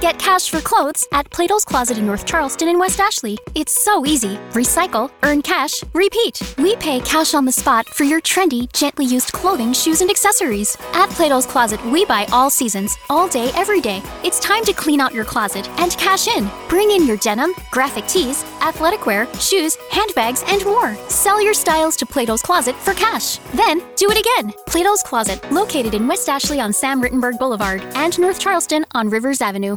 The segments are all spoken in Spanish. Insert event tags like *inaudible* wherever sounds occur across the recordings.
Get cash for clothes at Plato's Closet in North Charleston and West Ashley. It's so easy. Recycle, earn cash, repeat. We pay cash on the spot for your trendy, gently used clothing, shoes, and accessories. At Plato's Closet, we buy all seasons, all day, every day. It's time to clean out your closet and cash in. Bring in your denim, graphic tees, athletic wear, shoes, handbags, and more. Sell your styles to Plato's Closet for cash. Then do it again. Plato's Closet, located in West Ashley on Sam Rittenberg Boulevard and North Charleston on Rivers Avenue.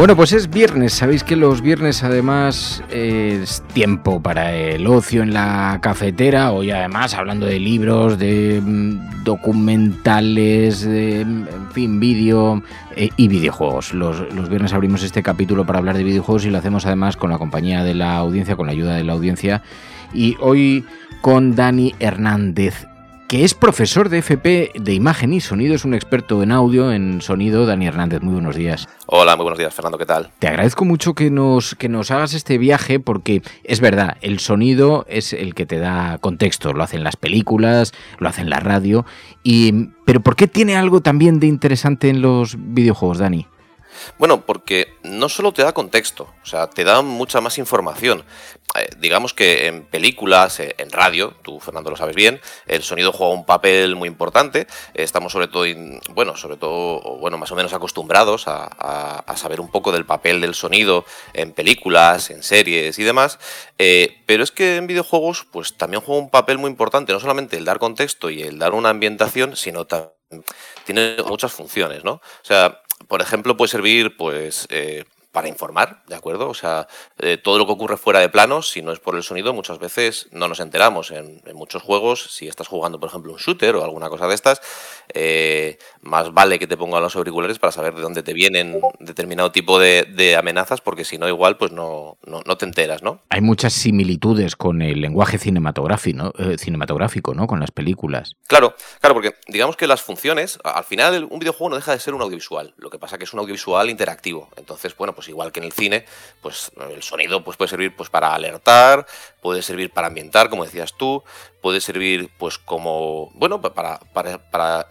Bueno, pues es viernes. Sabéis que los viernes además es tiempo para el ocio en la cafetera. Hoy además hablando de libros, de mm, documentales, de, mm, en fin, vídeo eh, y videojuegos. Los, los viernes abrimos este capítulo para hablar de videojuegos y lo hacemos además con la compañía de la audiencia, con la ayuda de la audiencia. Y hoy con Dani Hernández que es profesor de FP de imagen y sonido, es un experto en audio, en sonido. Dani Hernández, muy buenos días. Hola, muy buenos días, Fernando, ¿qué tal? Te agradezco mucho que nos, que nos hagas este viaje porque es verdad, el sonido es el que te da contexto, lo hacen las películas, lo hacen la radio, y, pero ¿por qué tiene algo también de interesante en los videojuegos, Dani? Bueno, porque no solo te da contexto, o sea, te da mucha más información. Eh, digamos que en películas, eh, en radio, tú Fernando lo sabes bien, el sonido juega un papel muy importante. estamos sobre todo, bueno, sobre todo, bueno, más o menos acostumbrados a, saber un poco del papel del sonido en películas, en series y demás. Eh, pero es que en videojuegos, pues también juega un papel muy importante, no solamente el dar contexto y el dar una ambientación, sino también tiene muchas funciones, ¿no? O sea, por ejemplo, puede servir, pues, eh, para informar, ¿de acuerdo? O sea, eh, todo lo que ocurre fuera de planos, si no es por el sonido, muchas veces no nos enteramos. En, muchos juegos, si estás jugando, por ejemplo, un shooter o alguna cosa de estas, eh, más vale que te pongan los auriculares para saber de dónde te vienen determinado tipo de, amenazas, porque si no, igual, pues no, no, te enteras, ¿no? Hay muchas similitudes con el lenguaje cinematográfico, ¿no? Eh, cinematográfico, ¿no? Con las películas. Claro, claro, porque digamos que las funciones, al final un videojuego no deja de ser un audiovisual. Lo que pasa que es un audiovisual interactivo. Entonces, bueno, pues igual que en el cine, pues el sonido pues puede servir pues para alertar, puede servir para ambientar, como decías tú, puede servir pues como, bueno, para, para, para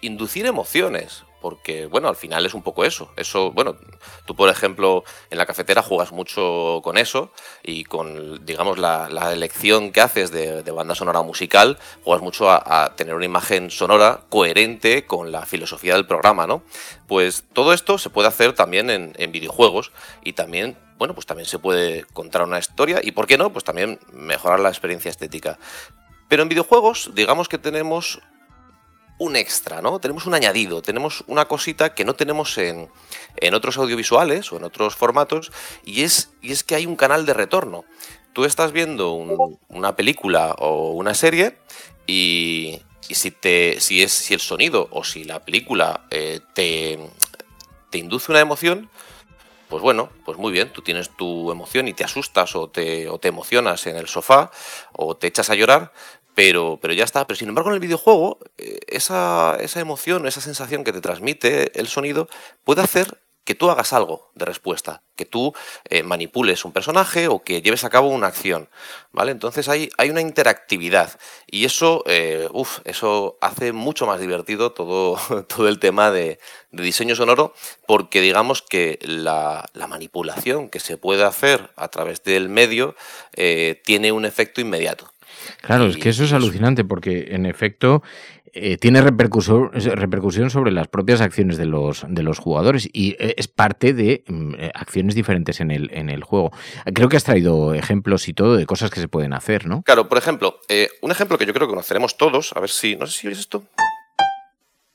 inducir emociones porque, bueno, al final es un poco eso. Eso, bueno, tú, por ejemplo, en la cafetera juegas mucho con eso y con, digamos, la, elección que haces de, banda sonora musical, juegas mucho a, tener una imagen sonora coherente con la filosofía del programa, ¿no? Pues todo esto se puede hacer también en, en videojuegos y también bueno, pues también se puede contar una historia y, ¿por qué no? Pues también mejorar la experiencia estética. Pero en videojuegos, digamos que tenemos un extra, ¿no? Tenemos un añadido, tenemos una cosita que no tenemos en, otros audiovisuales o en otros formatos y es, y es que hay un canal de retorno. Tú estás viendo una película o una serie y, si, te, si, es, si el sonido o si la película eh, te, te induce una emoción, pues bueno, pues muy bien, tú tienes tu emoción y te asustas o te, o te emocionas en el sofá o te echas a llorar, pero, pero ya está. Pero sin embargo, en el videojuego, eh, esa, esa emoción, esa sensación que te transmite el sonido puede hacer que tú hagas algo de respuesta, que tú eh, manipules un personaje o que lleves a cabo una acción, ¿vale? Entonces hay, hay una interactividad y eso, eh, eso hace mucho más divertido todo, *laughs* todo el tema de, diseño sonoro porque digamos que la, manipulación que se puede hacer a través del medio tiene un efecto inmediato. Claro, es que eso es alucinante porque en efecto eh, tiene repercusión, repercusión sobre las propias acciones de los, de los jugadores y eh, es parte de mm, eh, acciones diferentes en el, en el juego. Creo que has traído ejemplos y todo de cosas que se pueden hacer, ¿no? Claro, por ejemplo, un ejemplo que yo creo que conoceremos todos, a ver si, no sé si oís esto.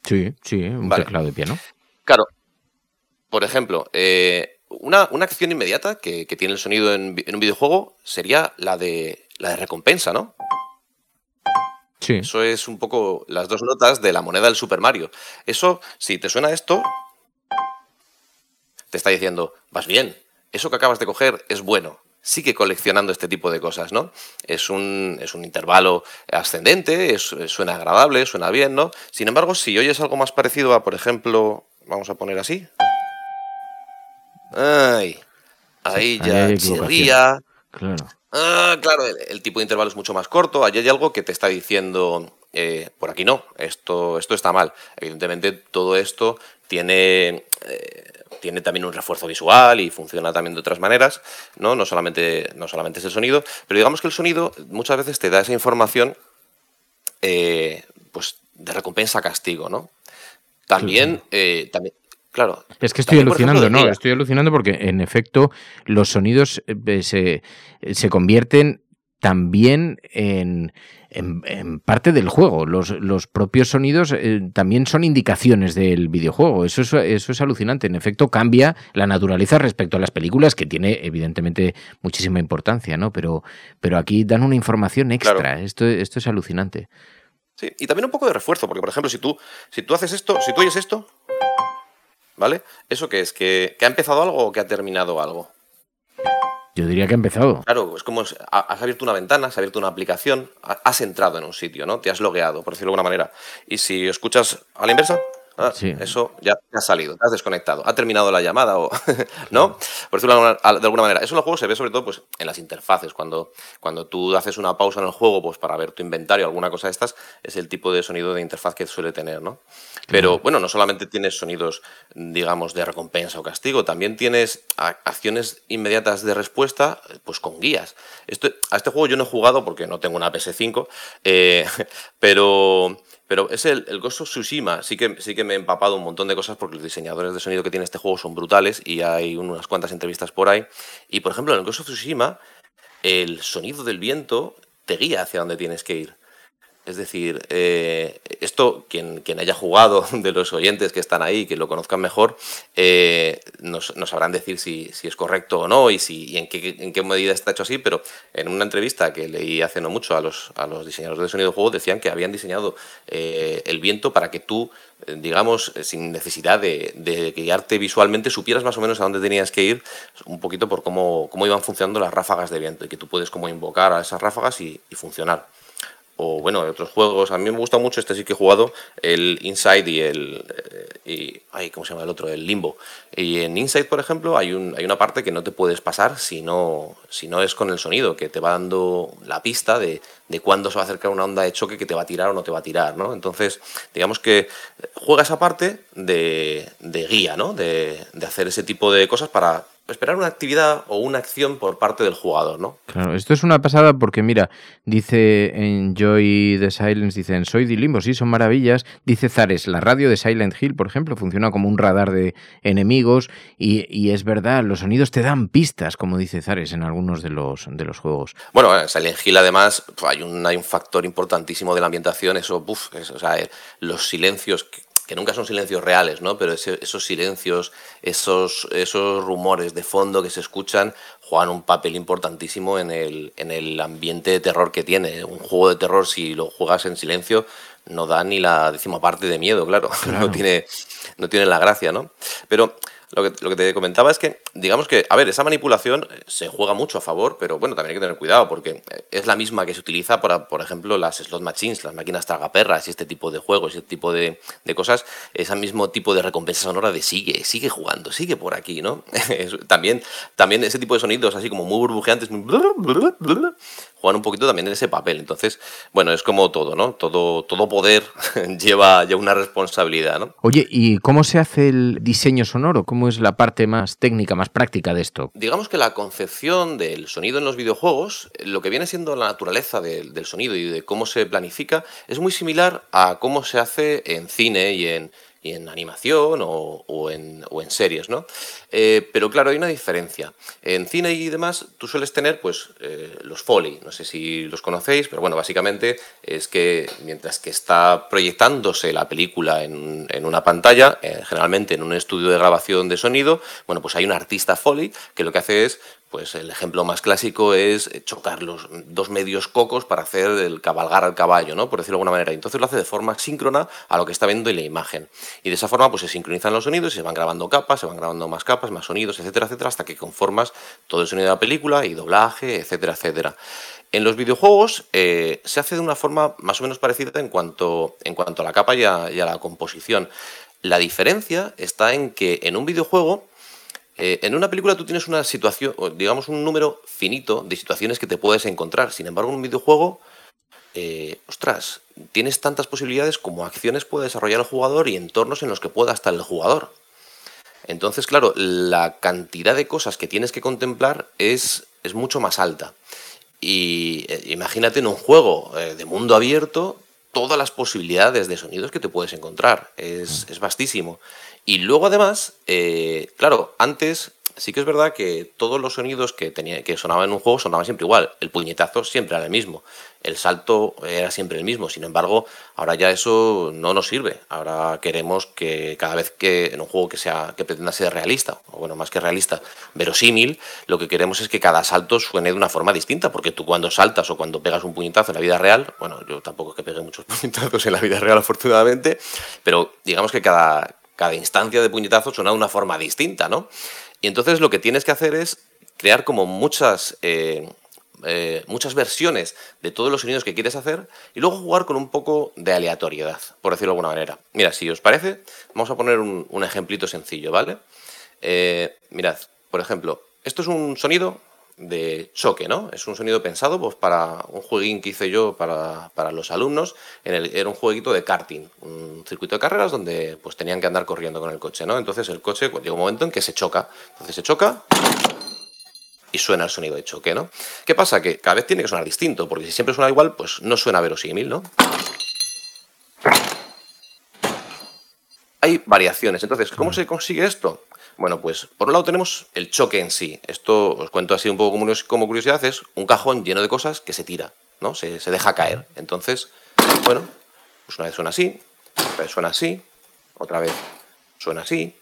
Sí, sí, un teclado de piano. Claro, por ejemplo, una, una, acción inmediata que, tiene el sonido en, en, un videojuego sería la de, la de recompensa, ¿no? Eso es un poco las dos notas de la moneda del Super Mario. Eso, si te suena esto, te está diciendo, vas bien, eso que acabas de coger es bueno. Sigue coleccionando este tipo de cosas, ¿no? Es un, es un intervalo ascendente, suena agradable, suena bien, ¿no? Sin embargo, si oyes algo más parecido a, por ejemplo, vamos a poner así. Ay, ahí ya chirría. Claro. Ah, claro, el, tipo de intervalo es mucho más corto. Allí hay algo que te está diciendo, eh, por aquí no, esto, esto está mal. Evidentemente, todo esto tiene, eh, tiene también un refuerzo visual y funciona también de otras maneras, ¿no? No solamente, no solamente es el sonido, pero digamos que el sonido muchas veces te da esa información eh, pues de recompensa castigo, ¿no? También, también, Claro. Es que estoy alucinando, ¿no? Estoy alucinando porque, en efecto, los sonidos eh, se, se convierten también en, en, parte del juego. Los, los propios sonidos eh, también son indicaciones del videojuego. Eso es, eso es alucinante. En efecto, cambia la naturaleza respecto a las películas, que tiene evidentemente muchísima importancia, ¿no? Pero, pero aquí dan una información extra. Esto, esto es alucinante. Sí, y también un poco de refuerzo, porque por ejemplo, si tú, si tú haces esto, si tú oyes esto, ¿Vale? ¿Eso qué es? ¿Que, ha empezado algo o que ha terminado algo? Yo diría que ha empezado. Claro, es como has abierto una ventana, has abierto una aplicación, has entrado en un sitio, ¿no? Te has logueado, por decirlo de alguna manera. Y si escuchas a la inversa, Ah, eso ya te ha salido, te has desconectado, ha terminado la llamada o *laughs* no, por decirlo de alguna manera. Eso en el juego se ve sobre todo pues, en las interfaces, cuando, cuando tú haces una pausa en el juego pues, para ver tu inventario o alguna cosa de estas, es el tipo de sonido de interfaz que suele tener, ¿no? Pero bueno, no solamente tienes sonidos, digamos, de recompensa o castigo, también tienes acciones inmediatas de respuesta pues con guías. Esto, a este juego yo no he jugado porque no tengo una PS5, eh, *laughs* pero pero es el, el Ghost of Tsushima, sí que, sí que me he empapado un montón de cosas porque los diseñadores de sonido que tiene este juego son brutales y hay unas cuantas entrevistas por ahí. Y por ejemplo, en el Ghost of Tsushima, el sonido del viento te guía hacia donde tienes que ir. Es decir, eh, esto, quien, haya jugado *laughs* de los oyentes que están ahí, que lo conozcan mejor, eh, nos, sabrán decir si, es correcto o no y, si, en, qué, en qué medida está hecho así, pero en una entrevista que leí hace no mucho a los, a los diseñadores de sonido de juego, decían que habían diseñado eh, el viento para que tú, digamos, sin necesidad de, guiarte visualmente, supieras más o menos a dónde tenías que ir, un poquito por cómo, cómo iban funcionando las ráfagas de viento y que tú puedes como invocar a esas ráfagas y funcionar o bueno, de otros juegos. A mí me gusta mucho, este sí que he jugado, el Inside y el... Eh, y, ay, ¿Cómo se llama el otro? El Limbo. Y en Inside, por ejemplo, hay, un, hay una parte que no te puedes pasar si no, si no es con el sonido, que te va dando la pista de, de cuándo se va a acercar una onda de choque que te va a tirar o no te va a tirar, ¿no? Entonces, digamos que juega esa parte de, de guía, ¿no? De, de hacer ese tipo de cosas para esperar una actividad o una acción por parte del jugador, ¿no? Claro, esto es una pasada porque mira, dice en Joy the Silence, dicen, soy de Limbo, sí, son maravillas. Dice Zares, la radio de Silent Hill, por ejemplo, funciona como un radar de enemigos y, es verdad, los sonidos te dan pistas, como dice Zares en algunos de los, de los juegos. Bueno, en Silent Hill además hay un, hay un factor importantísimo de la ambientación, eso, buf, o sea, eh, los silencios que que nunca son silencios reales, ¿no? Pero esos silencios, esos, esos rumores de fondo que se escuchan juegan un papel importantísimo en el, en el ambiente de terror que tiene. Un juego de terror, si lo juegas en silencio, no da ni la décima parte de miedo, claro. *laughs* No, tiene, no tiene la gracia, ¿no? Pero lo que, te comentaba es que, digamos que, a ver, esa manipulación eh, se juega mucho a favor, pero bueno, también hay que tener cuidado porque eh, es la misma que se utiliza para, por ejemplo, las slot machines, las máquinas tragaperras y este tipo de juegos y este tipo de, de cosas, ese mismo tipo de recompensa sonora de sigue, sigue jugando, sigue por aquí, ¿no? *laughs* también, también ese tipo de sonidos así como muy burbujeantes, juegan un poquito también en ese papel. Entonces, bueno, es como todo, ¿no? Todo, todo poder *laughs* lleva ya una responsabilidad, ¿no? Oye, ¿y cómo se hace el diseño sonoro? ¿Cómo es la parte más técnica, más práctica de esto? Digamos que la concepción del sonido en los videojuegos, lo que viene siendo la naturaleza del sonido y de cómo se planifica, es muy similar a cómo se hace en cine y en en animación o, en, series, ¿no? Eh, pero claro, hay una diferencia. En cine y demás, tú sueles tener, pues, eh, los Foley, no sé si los conocéis, pero bueno, básicamente es que mientras que está proyectándose la película en, una pantalla, eh, generalmente en un estudio de grabación de sonido, bueno, pues hay un artista Foley que lo que hace es pues el ejemplo más clásico es eh, chocar los dos medios cocos para hacer el cabalgar al caballo, ¿no? Por decirlo de alguna manera. Entonces lo hace de forma síncrona a lo que está viendo en la imagen. Y de esa forma pues se sincronizan los sonidos y se van grabando capas, se van grabando más capas, más sonidos, etcétera, etcétera, hasta que conformas todo el sonido de la película y doblaje, etcétera, etcétera. En los videojuegos eh, se hace de una forma más o menos parecida en cuanto, en cuanto a la capa y a la composición. La diferencia está en que en un videojuego eh, en una película tú tienes una situación, digamos un número finito de situaciones que te puedes encontrar. Sin embargo, en un videojuego, eh, ostras, tienes tantas posibilidades como acciones puede desarrollar el jugador y entornos en los que pueda estar el jugador. Entonces, claro, la cantidad de cosas que tienes que contemplar es, es mucho más alta. Y eh, imagínate en un juego de mundo abierto todas las posibilidades de sonidos que te puedes encontrar. Es, es vastísimo. Y luego además, eh, claro, antes sí que es verdad que todos los sonidos que, tenía, que sonaban en un juego sonaban siempre igual. El puñetazo siempre era el mismo. El salto era siempre el mismo. Sin embargo, ahora ya eso no nos sirve. Ahora queremos que cada vez que en un juego que sea que pretenda ser realista, o bueno, más que realista, verosímil, lo que queremos es que cada salto suene de una forma distinta. Porque tú cuando saltas o cuando pegas un puñetazo en la vida real, bueno, yo tampoco es que pegue muchos *laughs* puñetazos en la vida real, afortunadamente, pero digamos que cada, cada instancia de puñetazo suena de una forma distinta, ¿no? Y entonces lo que tienes que hacer es crear como muchas, eh, eh, muchas versiones de todos los sonidos que quieres hacer y luego jugar con un poco de aleatoriedad, por decirlo de alguna manera. Mira, si os parece, vamos a poner un, ejemplito sencillo, ¿vale? Eh, mirad, por ejemplo, esto es un sonido de choque, ¿no? Es un sonido pensado pues, para un jueguín que hice yo para, los alumnos. En el, era un jueguito de karting, un circuito de carreras donde pues, tenían que andar corriendo con el coche, ¿no? Entonces el coche pues, llega un momento en que se choca. Entonces se choca y suena el sonido de choque, ¿no? ¿Qué pasa? Que cada vez tiene que sonar distinto, porque si siempre suena igual, pues no suena verosímil, ¿no? Hay variaciones. Entonces, ¿cómo se consigue esto? Bueno, pues por un lado tenemos el choque en sí. Esto os cuento así un poco como curiosidad, es un cajón lleno de cosas que se tira, ¿no? Se, deja caer. Entonces, bueno, pues una vez suena así, otra vez suena así, otra vez suena así.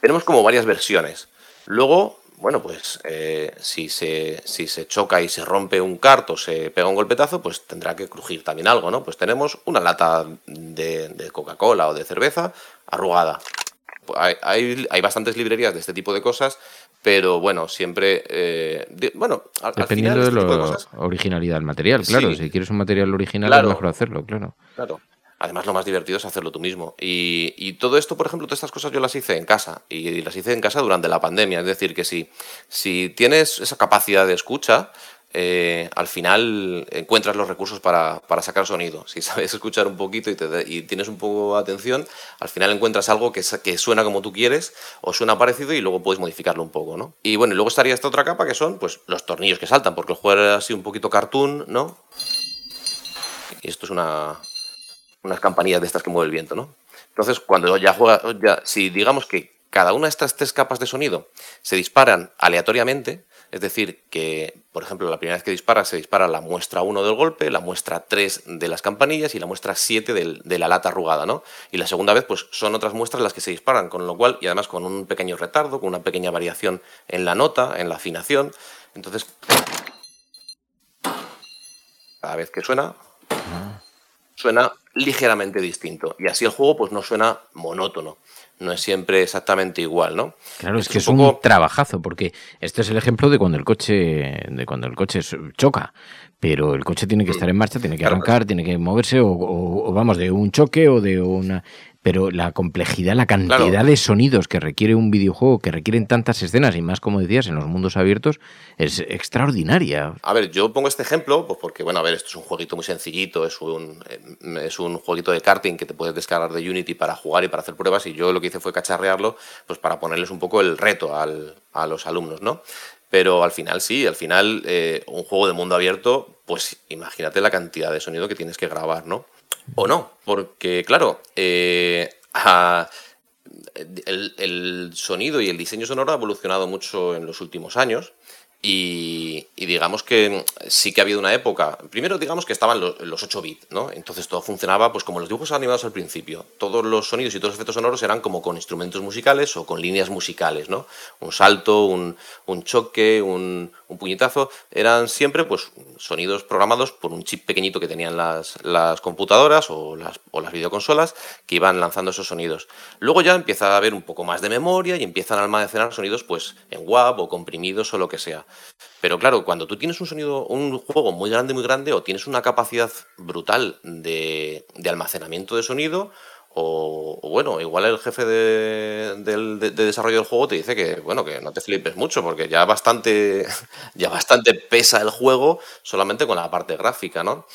Tenemos como varias versiones. Luego, bueno, pues eh, si, se, si se choca y se rompe un carto, se pega un golpetazo, pues tendrá que crujir también algo, ¿no? Pues tenemos una lata de Coca-Cola o de cerveza arrugada hay, hay, bastantes librerías de este tipo de cosas, pero bueno, siempre. Eh, bueno, Dependiendo de la este originalidad del material, claro. Si quieres un material original, es mejor hacerlo, claro. Claro. Además, lo más divertido es hacerlo tú mismo. Y, y, todo esto, por ejemplo, todas estas cosas yo las hice en casa. Y las hice en casa durante la pandemia. Es decir, que si, si tienes esa capacidad de escucha, eh, al final encuentras los recursos para, sacar sonido. Si sabes escuchar un poquito y, tienes un poco de atención, al final encuentras algo que, que, suena como tú quieres o suena parecido y luego puedes modificarlo un poco, ¿no? Y bueno, luego estaría esta otra capa que son pues los tornillos que saltan, porque el juego es así un poquito cartoon, ¿no? Y esto es una, unas campanillas de estas que mueve el viento, ¿no? Entonces, cuando ya juega, ya, si digamos que cada una de estas tres capas de sonido se disparan aleatoriamente, es decir, que, por ejemplo, la primera vez que dispara se dispara la muestra 1 del golpe, la muestra 3 de las campanillas y la muestra 7 de la lata arrugada, ¿no? Y la segunda vez, pues son otras muestras las que se disparan, con lo cual, y además con un pequeño retardo, con una pequeña variación en la nota, en la afinación. Entonces, cada vez que suena, suena ligeramente distinto. Y así el juego, pues no suena monótono no es siempre exactamente igual, ¿no? Claro, es, que es un, trabajazo, porque este es el ejemplo de cuando el coche, de cuando el coche choca. Pero el coche tiene que estar en marcha, tiene que arrancar, tiene que moverse, o, vamos, de un choque o de una pero la complejidad, la cantidad de sonidos que requiere un videojuego, que requieren tantas escenas y más, como decías, en los mundos abiertos, es extraordinaria. A ver, yo pongo este ejemplo pues porque, bueno, a ver, esto es un jueguito muy sencillito, es un, eh, es un jueguito de karting que te puedes descargar de Unity para jugar y para hacer pruebas y yo lo que hice fue cacharrearlo pues para ponerles un poco el reto al, a los alumnos, ¿no? Pero al final sí, al final eh, un juego de mundo abierto, pues imagínate la cantidad de sonido que tienes que grabar, ¿no? O no, porque claro, eh, el, sonido y el diseño sonoro ha evolucionado mucho en los últimos años y, digamos que sí que ha habido una época, primero digamos que estaban los, 8 bits, ¿no? Entonces todo funcionaba pues como los dibujos animados al principio. Todos los sonidos y todos los efectos sonoros eran como con instrumentos musicales o con líneas musicales, ¿no? Un salto, un choque, un, un, puñetazo, eran siempre pues sonidos programados por un chip pequeñito que tenían las, las computadoras o las, o las videoconsolas que iban lanzando esos sonidos. Luego ya empieza a haber un poco más de memoria y empiezan a almacenar sonidos pues en WAV o comprimidos o lo que sea. Pero claro, cuando tú tienes un sonido, un juego muy grande, muy grande, o tienes una capacidad brutal de, almacenamiento de sonido, o, bueno, igual el jefe de, de, desarrollo del juego te dice que, bueno, que no te flipes mucho, porque ya bastante, *laughs* ya bastante pesa el juego solamente con la parte gráfica, ¿no?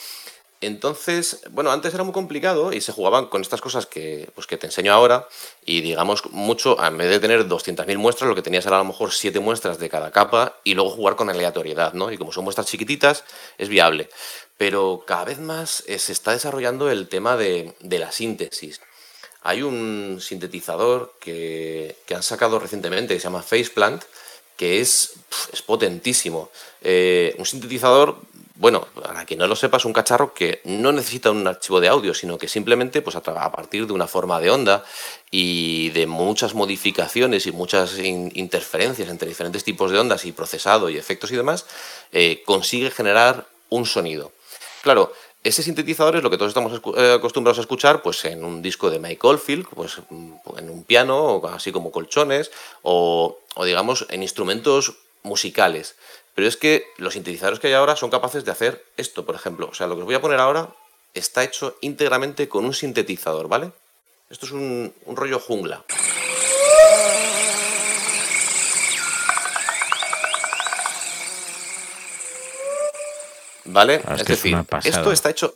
Entonces, bueno, antes era muy complicado y se jugaban con estas cosas que, pues, que te enseño ahora y digamos mucho, en vez de tener 200.000 muestras, lo que tenías era a lo mejor 7 muestras de cada capa y luego jugar con aleatoriedad, ¿no? Y como son muestras chiquititas, es viable. Pero cada vez más eh, se está desarrollando el tema de, la síntesis. Hay un sintetizador que, han sacado recientemente que se llama Faceplant, que es, es potentísimo. Eh, un sintetizador bueno, para quien no lo sepa, es un cacharro que no necesita un archivo de audio, sino que simplemente pues, a, partir de una forma de onda y de muchas modificaciones y muchas interferencias entre diferentes tipos de ondas y procesado y efectos y demás, eh, consigue generar un sonido. Claro, ese sintetizador es lo que todos estamos eh, acostumbrados a escuchar pues, en un disco de Mike Oldfield, pues, en un piano, así como colchones, o, o digamos en instrumentos musicales. Pero es que los sintetizadores que hay ahora son capaces de hacer esto, por ejemplo. O sea, lo que os voy a poner ahora está hecho íntegramente con un sintetizador, ¿vale? Esto es un, rollo jungla. ¿Vale? Ah, es, decir, esto está hecho.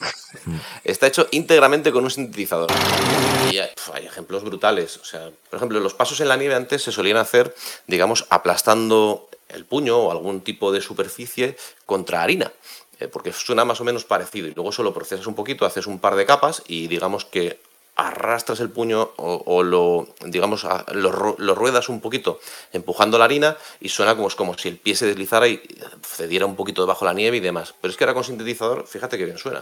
*laughs* Está hecho íntegramente con un sintetizador. Y hay, hay, ejemplos brutales. O sea, por ejemplo, los pasos en la nieve antes se solían hacer, digamos, aplastando el puño o algún tipo de superficie contra harina, eh, porque suena más o menos parecido y luego solo procesas un poquito, haces un par de capas y digamos que arrastras el puño o, lo digamos lo, ruedas un poquito empujando la harina y suena como, como si el pie se deslizara y cediera un poquito debajo la nieve y demás. Pero es que ahora con sintetizador, fíjate que bien suena.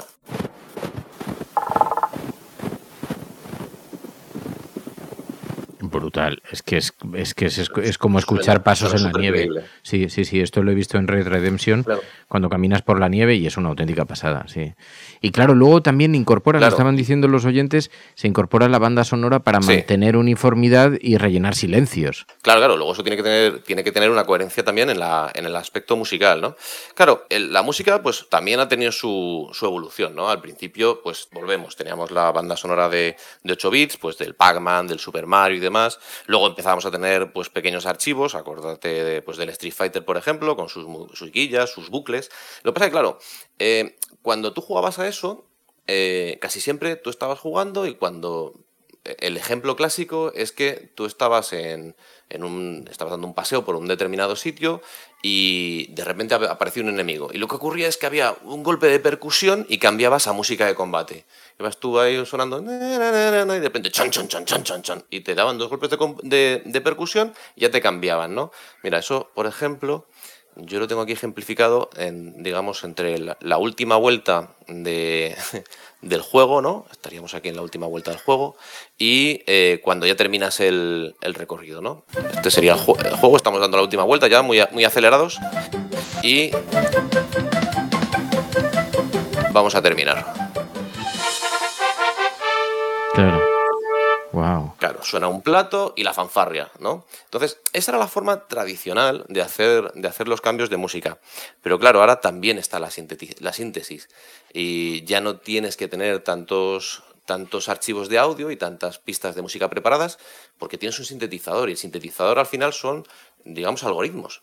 Brutal. Es que es, es que es, como escuchar pasos en la nieve. Sí, sí, sí. Esto lo he visto en Red Redemption cuando caminas por la nieve y es una auténtica pasada, sí. Y claro, luego también incorpora, lo estaban diciendo los oyentes, se incorpora la banda sonora para mantener uniformidad y rellenar silencios. Claro, claro. Luego eso tiene que tener, tiene que tener una coherencia también en, la, en el aspecto musical, ¿no? Claro, la música pues también ha tenido su, su, evolución, ¿no? Al principio, pues volvemos, teníamos la banda sonora de, de 8 bits, pues del Pac-Man, del Super Mario y demás Luego empezamos a tener pues, pequeños archivos, acuérdate pues, del Street Fighter, por ejemplo, con sus, sus guillas, sus bucles. Lo que pasa es que, claro, eh, cuando tú jugabas a eso, eh, casi siempre tú estabas jugando y cuando el ejemplo clásico es que tú estabas en, un, estabas dando un paseo por un determinado sitio y de repente apareció un enemigo. Y lo que ocurría es que había un golpe de percusión y cambiabas a música de combate. Ibas tú ahí sonando y de repente chon, chon, chon, chon, chon, chon. Y te daban dos golpes de, de, percusión y ya te cambiaban, ¿no? Mira, eso, por ejemplo, yo lo tengo aquí ejemplificado en, digamos, entre la, última vuelta de, *laughs* del juego, ¿no? Estaríamos aquí en la última vuelta del juego y eh, cuando ya terminas el, el, recorrido, ¿no? Este sería el, el, juego, estamos dando la última vuelta ya muy, muy acelerados y vamos a terminar. Claro, suena un plato y la fanfarria, ¿no? Entonces, esa era la forma tradicional de hacer, de hacer los cambios de música. Pero claro, ahora también está la, la síntesis. Y ya no tienes que tener tantos, tantos archivos de audio y tantas pistas de música preparadas? Porque tienes un sintetizador y el sintetizador al final son, digamos, algoritmos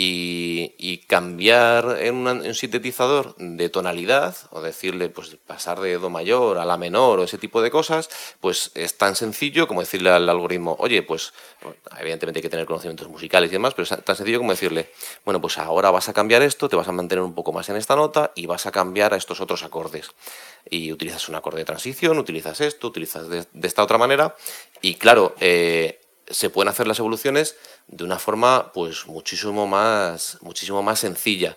y, cambiar en, un sintetizador de tonalidad o decirle pues pasar de do mayor a la menor o ese tipo de cosas pues es tan sencillo como decirle al algoritmo oye pues evidentemente hay que tener conocimientos musicales y demás pero es tan sencillo como decirle bueno pues ahora vas a cambiar esto te vas a mantener un poco más en esta nota y vas a cambiar a estos otros acordes. Y utilizas un acorde de transición utilizas esto utilizas de, esta otra manera y claro eh, se pueden hacer las evoluciones de una forma pues muchísimo más, muchísimo más sencilla.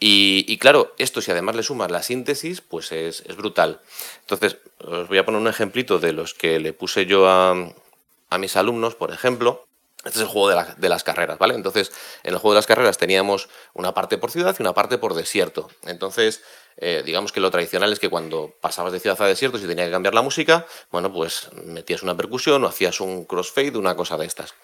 Y, claro, esto si además le sumas la síntesis, pues es, brutal. Entonces, os voy a poner un ejemplito de los que le puse yo a, a mis alumnos, por ejemplo. Este es el juego de, de, las carreras, ¿vale? Entonces, en el juego de las carreras teníamos una parte por ciudad y una parte por desierto. Entonces, eh, digamos que lo tradicional es que cuando pasabas de ciudad a desierto, si tenía que cambiar la música, bueno, pues metías una percusión o hacías un crossfade, una cosa de estas.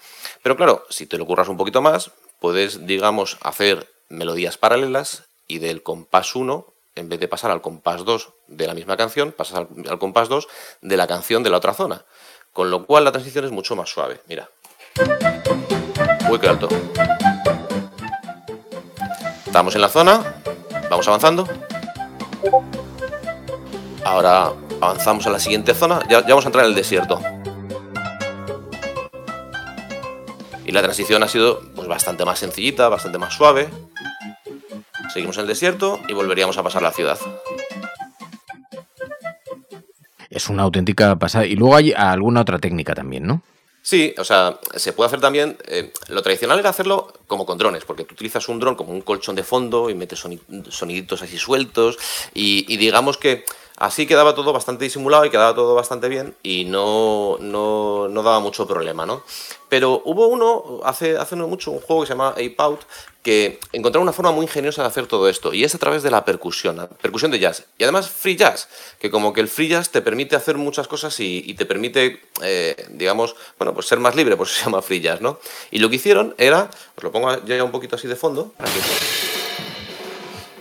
Pero claro, si te lo curras un poquito más, puedes, digamos, hacer melodías paralelas y del compás 1, en vez de pasar al compás 2 de la misma canción, pasas al, compás 2 de la canción de la otra zona. Con lo cual la transición es mucho más suave. Mira. Uy, qué alto. Estamos en la zona, vamos avanzando. Ahora avanzamos a la siguiente zona. Ya, vamos a entrar en el desierto. Y la transición ha sido pues, bastante más sencillita, bastante más suave. Seguimos en el desierto y volveríamos a pasar a la ciudad. Es una auténtica pasada. Y luego hay alguna otra técnica también, ¿no? Sí, o sea, se puede hacer también. Eh, lo tradicional era hacerlo como con drones, porque tú utilizas un dron como un colchón de fondo y metes soniditos así sueltos. y digamos que Así quedaba todo bastante disimulado y quedaba todo bastante bien y no, no, no daba mucho problema, ¿no? Pero hubo uno, hace, hace no mucho, un juego que se llama Ape Out, que encontró una forma muy ingeniosa de hacer todo esto, y es a través de la percusión, la percusión de jazz. Y además free jazz, que como que el free jazz te permite hacer muchas cosas y, te permite, eh, digamos, bueno, pues ser más libre, por eso se llama free jazz, ¿no? Y lo que hicieron era, os lo pongo ya un poquito así de fondo,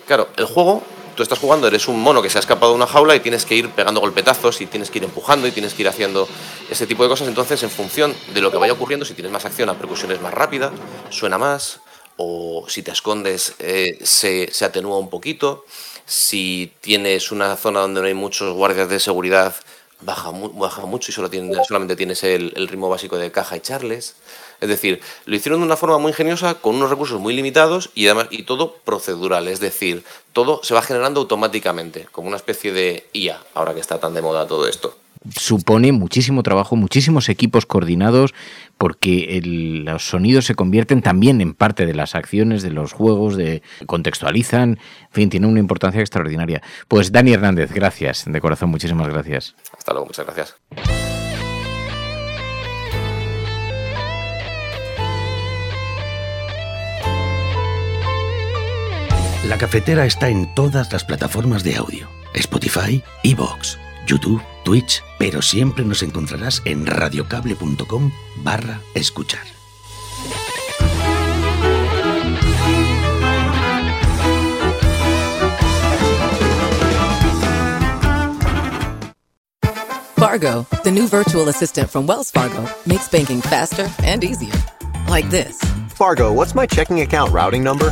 Claro, el juego tú estás jugando, eres un mono que se ha escapado de una jaula y tienes que ir pegando golpetazos y tienes que ir empujando y tienes que ir haciendo ese tipo de cosas. Entonces, en función de lo que vaya ocurriendo, si tienes más acción, la percusión es más rápida, suena más, o si te escondes, eh, se, atenúa un poquito. Si tienes una zona donde no hay muchos guardias de seguridad, baja, baja mucho y solo solamente tienes el ritmo básico de caja y charles. Es decir, lo hicieron de una forma muy ingeniosa, con unos recursos muy limitados y, además, y todo procedural. Es decir, todo se va generando automáticamente, como una especie de IA, ahora que está tan de moda todo esto supone muchísimo trabajo, muchísimos equipos coordinados, porque los sonidos se convierten también en parte de las acciones de los juegos, de contextualizan, en fin, tiene una importancia extraordinaria. Pues Dani Hernández, gracias, de corazón, muchísimas gracias. Hasta luego, muchas gracias. La cafetera está en todas las plataformas de audio. Spotify, Evox, YouTube, Twitch, pero siempre nos encontrarás en radiocable.com barra escuchar. Fargo, the new virtual assistant from Wells Fargo, makes banking faster and easier. Like this. Fargo, what's my checking account routing number?